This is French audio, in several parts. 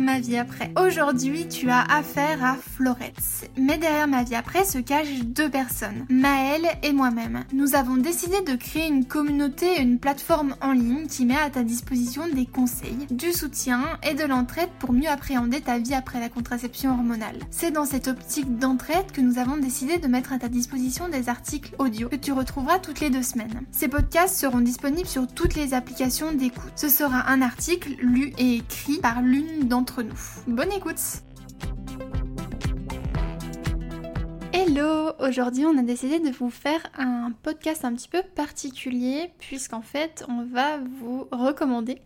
Ma vie après. Aujourd'hui, tu as affaire à Florette. Mais derrière Ma vie après se cachent deux personnes, Maëlle et moi-même. Nous avons décidé de créer une communauté, une plateforme en ligne qui met à ta disposition des conseils, du soutien et de l'entraide pour mieux appréhender ta vie après la contraception hormonale. C'est dans cette optique d'entraide que nous avons décidé de mettre à ta disposition des articles audio que tu retrouveras toutes les deux semaines. Ces podcasts seront disponibles sur toutes les applications d'écoute. Ce sera un article lu et écrit par l'une d'entre nous. Bonne écoute Hello Aujourd'hui on a décidé de vous faire un podcast un petit peu particulier puisqu'en fait on va vous recommander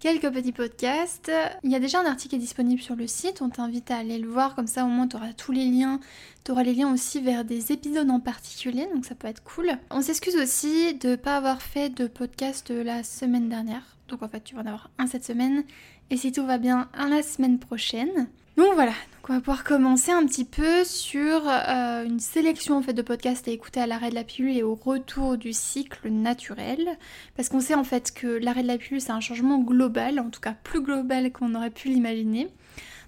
quelques petits podcasts. Il y a déjà un article qui est disponible sur le site, on t'invite à aller le voir, comme ça au moins tu auras tous les liens. Tu auras les liens aussi vers des épisodes en particulier, donc ça peut être cool. On s'excuse aussi de ne pas avoir fait de podcast la semaine dernière. Donc en fait tu vas en avoir un cette semaine. Et si tout va bien, un la semaine prochaine. Donc voilà, donc on va pouvoir commencer un petit peu sur euh, une sélection en fait de podcasts à écouter à l'arrêt de la pilule et au retour du cycle naturel. Parce qu'on sait en fait que l'arrêt de la pilule c'est un changement global, en tout cas plus global qu'on aurait pu l'imaginer.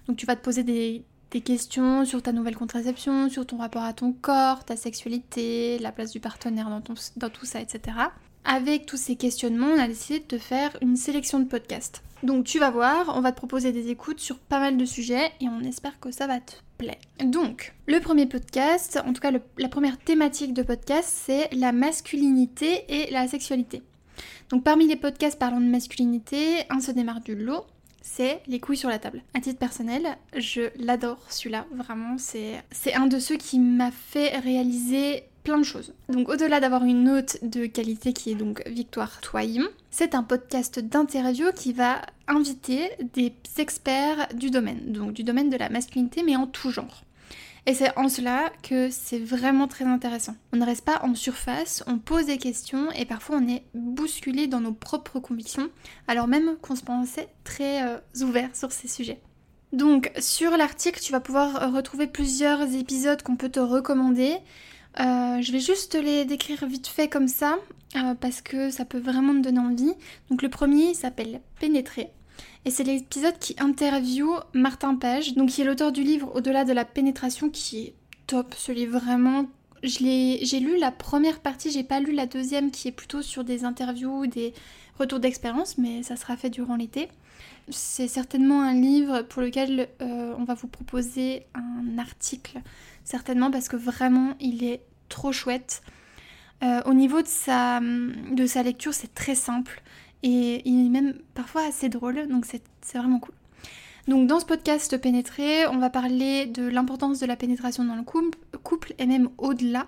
Donc tu vas te poser des, questions sur ta nouvelle contraception, sur ton rapport à ton corps, ta sexualité, la place du partenaire dans, dans tout ça, etc. Avec tous ces questionnements, on a décidé de te faire une sélection de podcasts. Donc tu vas voir, on va te proposer des écoutes sur pas mal de sujets et on espère que ça va te plaire. Donc, le premier podcast, en tout cas la première thématique de podcast, c'est la masculinité et la sexualité. Donc parmi les podcasts parlant de masculinité, un se démarre du lot, c'est Les couilles sur la table. À titre personnel, je l'adore celui-là, vraiment, c'est un de ceux qui m'a fait réaliser plein de choses. Donc au-delà d'avoir une note de qualité qui est donc Victoire Toyon, c'est un podcast d'interview qui va inviter des experts du domaine, donc du domaine de la masculinité mais en tout genre. Et c'est en cela que c'est vraiment très intéressant. On ne reste pas en surface, on pose des questions et parfois on est bousculé dans nos propres convictions, alors même qu'on se pensait très euh, ouvert sur ces sujets. Donc sur l'article, tu vas pouvoir retrouver plusieurs épisodes qu'on peut te recommander. Euh, je vais juste les décrire vite fait comme ça, euh, parce que ça peut vraiment me donner envie. Donc le premier s'appelle Pénétrer. Et c'est l'épisode qui interview Martin Page, donc qui est l'auteur du livre Au-delà de la pénétration, qui est top. Ce livre vraiment. J'ai lu la première partie, j'ai pas lu la deuxième qui est plutôt sur des interviews, des retours d'expérience, mais ça sera fait durant l'été. C'est certainement un livre pour lequel euh, on va vous proposer un article certainement parce que vraiment il est trop chouette. Euh, au niveau de sa, de sa lecture, c'est très simple et il est même parfois assez drôle, donc c'est vraiment cool. Donc dans ce podcast Pénétrer, on va parler de l'importance de la pénétration dans le couple, couple et même au-delà.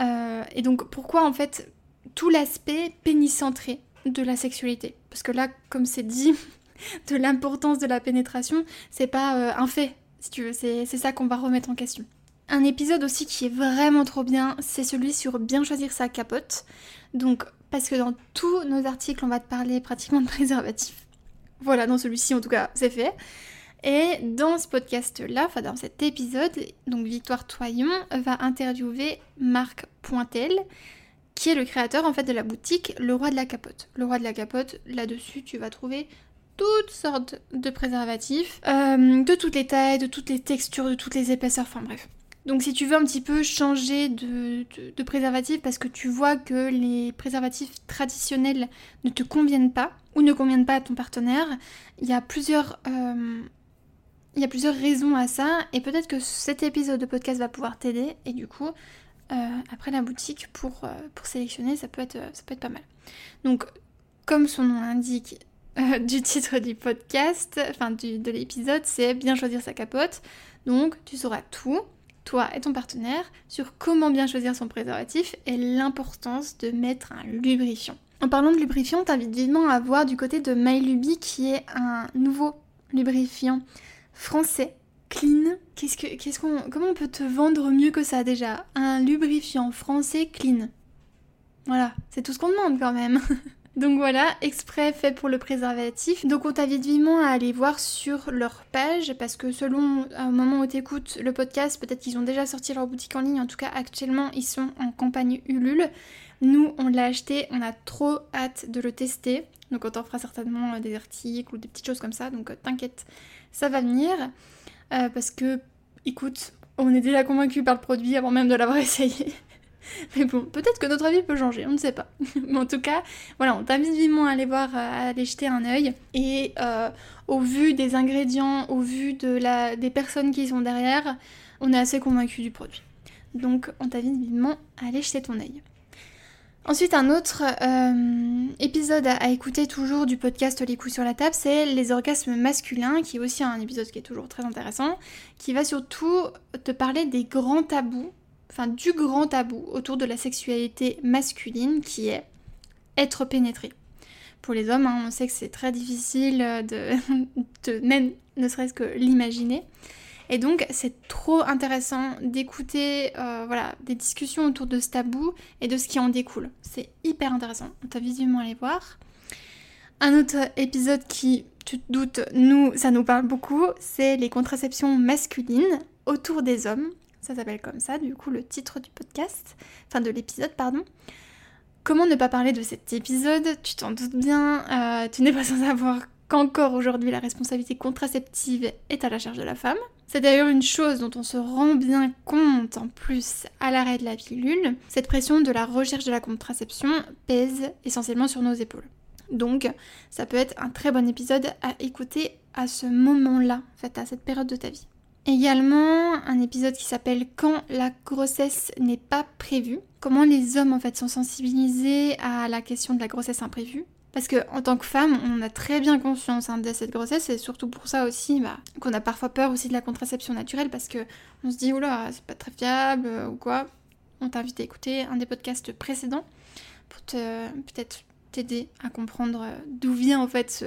Euh, et donc pourquoi en fait tout l'aspect pénicentré de la sexualité? Parce que là, comme c'est dit, de l'importance de la pénétration, c'est pas euh, un fait, si tu veux, c'est ça qu'on va remettre en question. Un épisode aussi qui est vraiment trop bien, c'est celui sur bien choisir sa capote. Donc, parce que dans tous nos articles, on va te parler pratiquement de préservatifs. Voilà, dans celui-ci en tout cas, c'est fait. Et dans ce podcast-là, enfin dans cet épisode, donc Victoire Toyon va interviewer Marc Pointel, qui est le créateur en fait de la boutique Le Roi de la Capote. Le Roi de la Capote, là-dessus, tu vas trouver toutes sortes de préservatifs, euh, de toutes les tailles, de toutes les textures, de toutes les épaisseurs, enfin bref. Donc si tu veux un petit peu changer de, préservatif parce que tu vois que les préservatifs traditionnels ne te conviennent pas ou ne conviennent pas à ton partenaire, il y a plusieurs, euh, il y a plusieurs raisons à ça et peut-être que cet épisode de podcast va pouvoir t'aider et du coup euh, après la boutique pour, euh, pour sélectionner ça peut, être, ça peut être pas mal. Donc comme son nom l'indique du titre du podcast, enfin de l'épisode, c'est bien choisir sa capote. Donc tu sauras tout toi et ton partenaire, sur comment bien choisir son préservatif et l'importance de mettre un lubrifiant. En parlant de lubrifiant, t'invite vivement à voir du côté de MyLuby qui est un nouveau lubrifiant français clean. Comment on peut te vendre mieux que ça déjà? Un lubrifiant français clean. Voilà, c'est tout ce qu'on demande quand même. Donc voilà, exprès fait pour le préservatif. Donc on t'invite vivement à aller voir sur leur page parce que selon au moment où tu écoutes le podcast, peut-être qu'ils ont déjà sorti leur boutique en ligne. En tout cas, actuellement, ils sont en campagne Ulule. Nous, on l'a acheté, on a trop hâte de le tester. Donc on t'en fera certainement euh, des articles ou des petites choses comme ça. Donc euh, t'inquiète, ça va venir. Euh, parce que, écoute, on est déjà convaincu par le produit avant même de l'avoir essayé. Mais bon, peut-être que notre avis peut changer, on ne sait pas. Mais en tout cas, voilà, on t'invite vivement à aller voir, à aller jeter un œil. Et au vu des ingrédients, au vu de la, des personnes qui sont derrière, on est assez convaincu du produit. Donc on t'invite vivement à aller jeter ton œil. Ensuite, un autre euh, épisode à, écouter toujours du podcast Les coups sur la table, c'est les orgasmes masculins, qui est aussi un épisode qui est toujours très intéressant, qui va surtout te parler des grands tabous, enfin du grand tabou autour de la sexualité masculine, qui est être pénétré. Pour les hommes, hein, on sait que c'est très difficile de, même ne serait-ce que l'imaginer. Et donc c'est trop intéressant d'écouter euh, voilà, des discussions autour de ce tabou et de ce qui en découle. C'est hyper intéressant. On t'a visuellement aller voir. Un autre épisode qui, tu te doutes, nous, ça nous parle beaucoup, c'est les contraceptions masculines autour des hommes. Ça s'appelle comme ça, du coup, le titre du podcast, enfin de l'épisode, pardon. Comment ne pas parler de cet épisode? Tu t'en doutes bien, euh, tu n'es pas sans savoir qu'encore aujourd'hui la responsabilité contraceptive est à la charge de la femme. C'est d'ailleurs une chose dont on se rend bien compte en plus à l'arrêt de la pilule. Cette pression de la recherche de la contraception pèse essentiellement sur nos épaules. Donc ça peut être un très bon épisode à écouter à ce moment-là, en fait, à cette période de ta vie. Également un épisode qui s'appelle Quand la grossesse n'est pas prévue. Comment les hommes en fait sont sensibilisés à la question de la grossesse imprévue. Parce qu'en tant que femme, on a très bien conscience hein, de cette grossesse et surtout pour ça aussi bah, qu'on a parfois peur aussi de la contraception naturelle parce que on se dit oula c'est pas très fiable euh, ou quoi. On t'invite à écouter un des podcasts précédents pour peut-être t'aider à comprendre euh, d'où vient en fait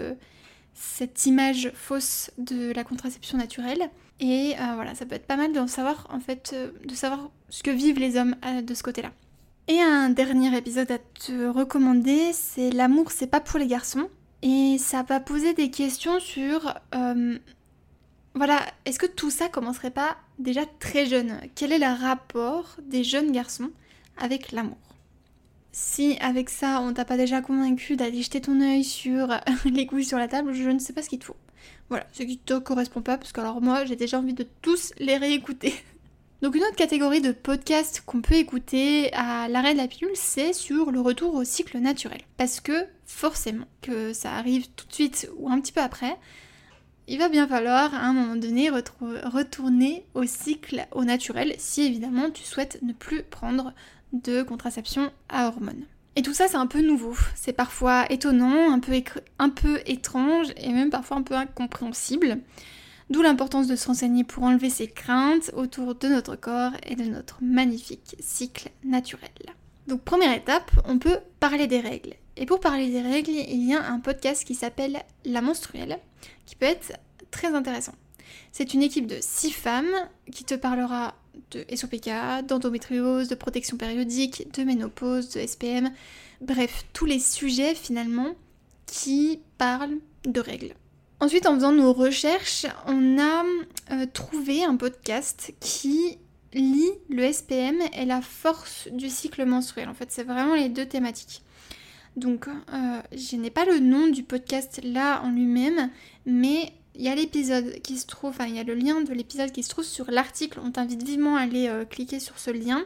cette image fausse de la contraception naturelle. Et euh, voilà, ça peut être pas mal de savoir en fait de savoir ce que vivent les hommes de ce côté-là. Et un dernier épisode à te recommander, c'est L'amour, c'est pas pour les garçons. Et ça va poser des questions sur. Euh, voilà, est-ce que tout ça commencerait pas déjà très jeune? Quel est le rapport des jeunes garçons avec l'amour? Si avec ça on t'a pas déjà convaincu d'aller jeter ton œil sur les couilles sur la table, je ne sais pas ce qu'il te faut. Voilà, ce qui te correspond pas, parce que alors moi j'ai déjà envie de tous les réécouter. Donc une autre catégorie de podcasts qu'on peut écouter à l'arrêt de la pilule, c'est sur le retour au cycle naturel. Parce que forcément, que ça arrive tout de suite ou un petit peu après, il va bien falloir à un moment donné retourner au cycle au naturel si évidemment tu souhaites ne plus prendre de contraception à hormones. Et tout ça c'est un peu nouveau, c'est parfois étonnant, un peu, étrange et même parfois un peu incompréhensible. D'où l'importance de se renseigner pour enlever ses craintes autour de notre corps et de notre magnifique cycle naturel. Donc première étape, on peut parler des règles. Et pour parler des règles, il y a un podcast qui s'appelle La menstruelle, qui peut être très intéressant. C'est une équipe de six femmes qui te parlera de SOPK, d'endométriose, de protection périodique, de ménopause, de SPM, bref, tous les sujets finalement qui parlent de règles. Ensuite, en faisant nos recherches, on a euh, trouvé un podcast qui lie le SPM et la force du cycle menstruel. En fait, c'est vraiment les deux thématiques. Donc, euh, je n'ai pas le nom du podcast là en lui-même, mais il y a l'épisode qui se trouve, enfin, il y a le lien de l'épisode qui se trouve sur l'article. On t'invite vivement à aller euh, cliquer sur ce lien.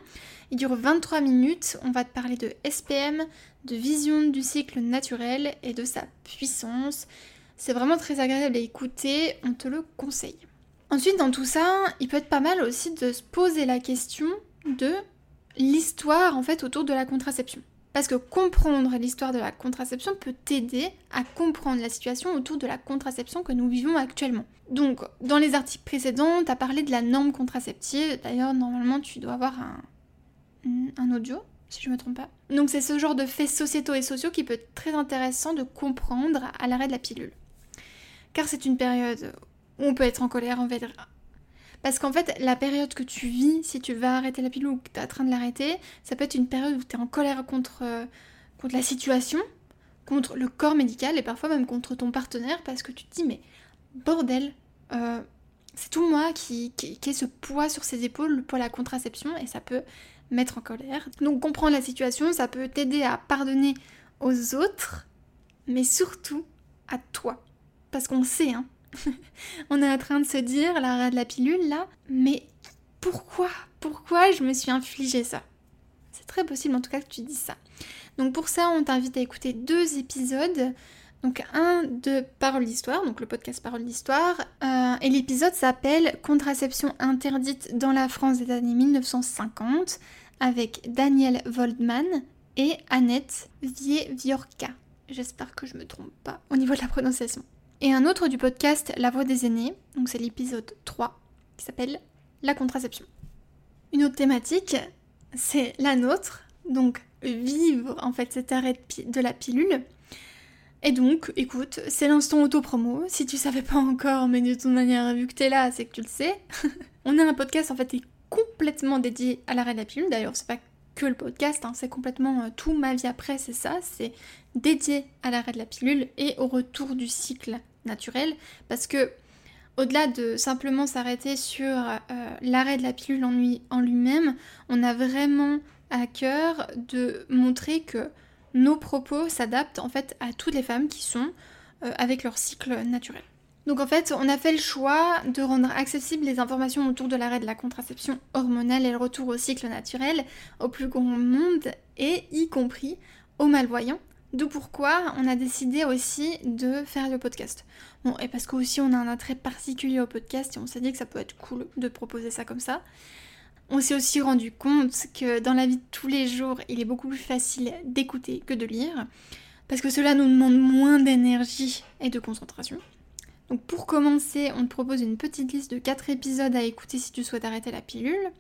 Il dure 23 minutes. On va te parler de SPM, de vision du cycle naturel et de sa puissance. C'est vraiment très agréable à écouter, on te le conseille. Ensuite, dans tout ça, il peut être pas mal aussi de se poser la question de l'histoire en fait autour de la contraception. Parce que comprendre l'histoire de la contraception peut t'aider à comprendre la situation autour de la contraception que nous vivons actuellement. Donc, dans les articles précédents, tu as parlé de la norme contraceptive. D'ailleurs, normalement, tu dois avoir un, audio si je me trompe pas. Donc c'est ce genre de faits sociétaux et sociaux qui peut être très intéressant de comprendre à l'arrêt de la pilule car c'est une période où on peut être en colère envers... Parce qu'en fait, la période que tu vis, si tu vas arrêter la pilule ou que tu es en train de l'arrêter, ça peut être une période où tu es en colère contre, euh, contre la situation, contre le corps médical et parfois même contre ton partenaire parce que tu te dis mais bordel, euh, c'est tout moi qui, qui, qui ai ce poids sur ses épaules pour la contraception et ça peut mettre en colère. Donc comprendre la situation, ça peut t'aider à pardonner aux autres, mais surtout à toi. Parce qu'on sait, hein. on est en train de se dire, l'arrêt de la pilule là, mais pourquoi? Pourquoi je me suis infligé ça? C'est très possible en tout cas que tu dises ça. Donc pour ça, on t'invite à écouter deux épisodes. Donc un de Parole d'Histoire, donc le podcast Parole d'Histoire, euh, et l'épisode s'appelle Contraception interdite dans la France des années 1950 avec Daniel Voldman et Annette Vieviorka. J'espère que je me trompe pas au niveau de la prononciation. Et un autre du podcast La Voix des aînés, donc c'est l'épisode 3, qui s'appelle La contraception. Une autre thématique, c'est la nôtre, donc vivre en fait cet arrêt de la pilule. Et donc, écoute, c'est l'instant auto-promo. Si tu savais pas encore, mais de toute manière, vu que t'es là, c'est que tu le sais. On a un podcast en fait complètement dédié à l'arrêt de la pilule. D'ailleurs, c'est pas que le podcast, hein, c'est complètement euh, tout ma vie après, c'est ça. C'est dédié à l'arrêt de la pilule et au retour du cycle naturel. Parce que, au-delà de simplement s'arrêter sur euh, l'arrêt de la pilule en lui-même, on a vraiment à cœur de montrer que nos propos s'adaptent en fait à toutes les femmes qui sont euh, avec leur cycle naturel. Donc en fait, on a fait le choix de rendre accessibles les informations autour de l'arrêt de la contraception hormonale et le retour au cycle naturel au plus grand monde et y compris aux malvoyants. D'où pourquoi on a décidé aussi de faire le podcast. Bon, et parce qu'aussi on a un attrait particulier au podcast et on s'est dit que ça peut être cool de proposer ça comme ça. On s'est aussi rendu compte que dans la vie de tous les jours, il est beaucoup plus facile d'écouter que de lire, parce que cela nous demande moins d'énergie et de concentration. Donc pour commencer, on te propose une petite liste de 4 épisodes à écouter si tu souhaites arrêter la pilule.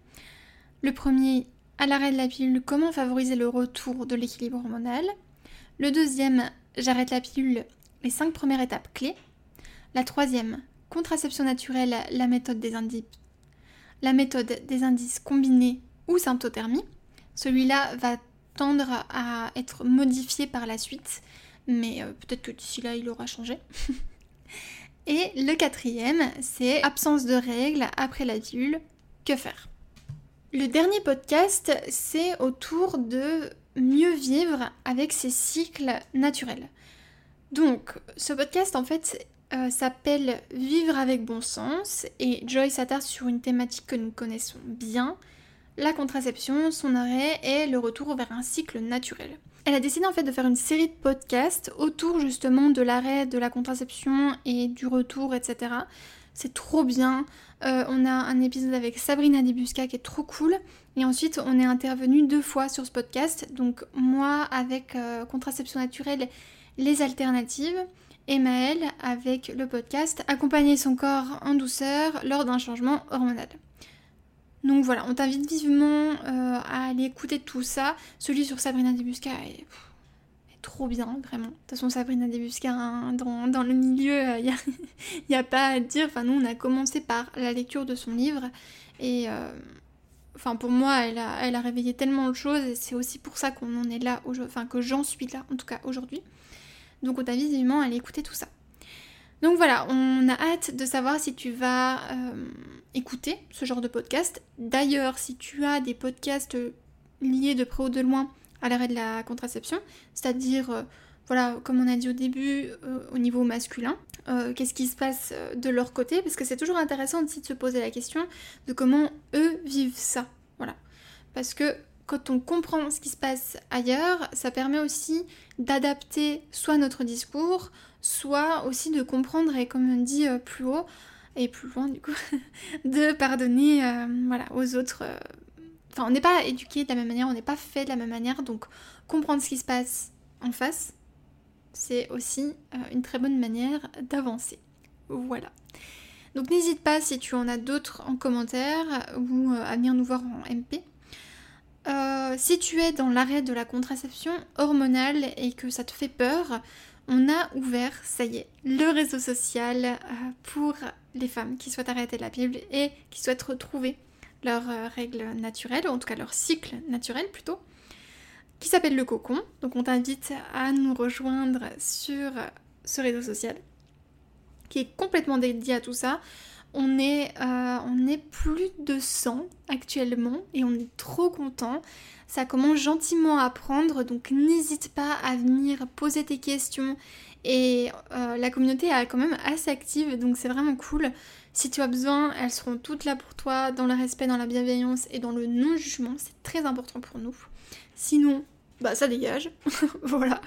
Le premier, à l'arrêt de la pilule, comment favoriser le retour de l'équilibre hormonal. Le deuxième, j'arrête la pilule, les 5 premières étapes clés. La troisième, contraception naturelle, la méthode des indices la méthode des indices combinés ou symptothermie. Celui-là va tendre à être modifié par la suite, mais euh, peut-être que d'ici là il aura changé. Et le quatrième, c'est absence de règles après la pilule, que faire? Le dernier podcast, c'est autour de mieux vivre avec ses cycles naturels. Donc, ce podcast, en fait, euh, s'appelle Vivre avec bon sens et Joy s'attarde sur une thématique que nous connaissons bien, la contraception, son arrêt et le retour vers un cycle naturel. Elle a décidé en fait de faire une série de podcasts autour justement de l'arrêt de la contraception et du retour, etc. C'est trop bien. Euh, on a un épisode avec Sabrina Debusca qui est trop cool. Et ensuite, on est intervenu deux fois sur ce podcast. Donc moi avec euh, contraception naturelle, les alternatives et Maëlle avec le podcast Accompagner son corps en douceur lors d'un changement hormonal. Donc voilà, on t'invite vivement euh, à aller écouter tout ça. Celui sur Sabrina Debusca est, trop bien, vraiment. De toute façon, Sabrina Debusca, hein, dans, le milieu, il euh, n'y a, pas à dire. Enfin, nous, on a commencé par la lecture de son livre. Et euh, enfin, pour moi, elle a, elle a réveillé tellement de choses. Et c'est aussi pour ça qu'on en est là, enfin, que j'en suis là, en tout cas aujourd'hui. Donc on t'invite vivement à aller écouter tout ça. Donc voilà, on a hâte de savoir si tu vas euh, écouter ce genre de podcast. D'ailleurs, si tu as des podcasts liés de près ou de loin à l'arrêt de la contraception, c'est-à-dire, euh, voilà, comme on a dit au début, euh, au niveau masculin, qu'est-ce qui se passe de leur côté, parce que c'est toujours intéressant aussi de se poser la question de comment eux vivent ça. Voilà. Parce que quand on comprend ce qui se passe ailleurs, ça permet aussi d'adapter soit notre discours, soit aussi de comprendre, et comme on dit euh, plus haut, et plus loin du coup, de pardonner euh, voilà, aux autres. Euh, enfin, on n'est pas éduqué de la même manière, on n'est pas fait de la même manière, donc comprendre ce qui se passe en face, c'est aussi une très bonne manière d'avancer. Voilà. Donc n'hésite pas si tu en as d'autres en commentaire ou à venir nous voir en MP. Euh, si tu es dans l'arrêt de la contraception hormonale et que ça te fait peur, on a ouvert, ça y est, le réseau social euh, pour les femmes qui souhaitent arrêter la pilule et qui souhaitent retrouver leurs euh, règles naturelles, ou en tout cas leur cycle naturel plutôt. qui s'appelle Le Cocon. Donc on t'invite à nous rejoindre sur ce réseau social qui est complètement dédié à tout ça. On est, euh, on est plus de 100 actuellement et on est trop content. Ça commence gentiment à prendre, donc n'hésite pas à venir poser tes questions. Et euh, la communauté est quand même assez active, donc c'est vraiment cool. Si tu as besoin, elles seront toutes là pour toi, dans le respect, dans la bienveillance et dans le non-jugement. C'est très important pour nous. Sinon, bah ça dégage. voilà.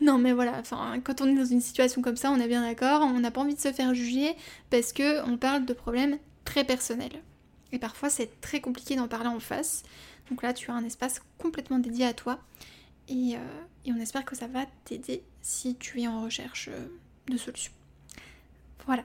non mais voilà, quand on est dans une situation comme ça, on est bien d'accord, on n'a pas envie de se faire juger parce que on parle de problèmes très personnels. Et parfois c'est très compliqué d'en parler en face. Donc là tu as un espace complètement dédié à toi. Et, euh, on espère que ça va t'aider si tu es en recherche euh, de solutions. Voilà.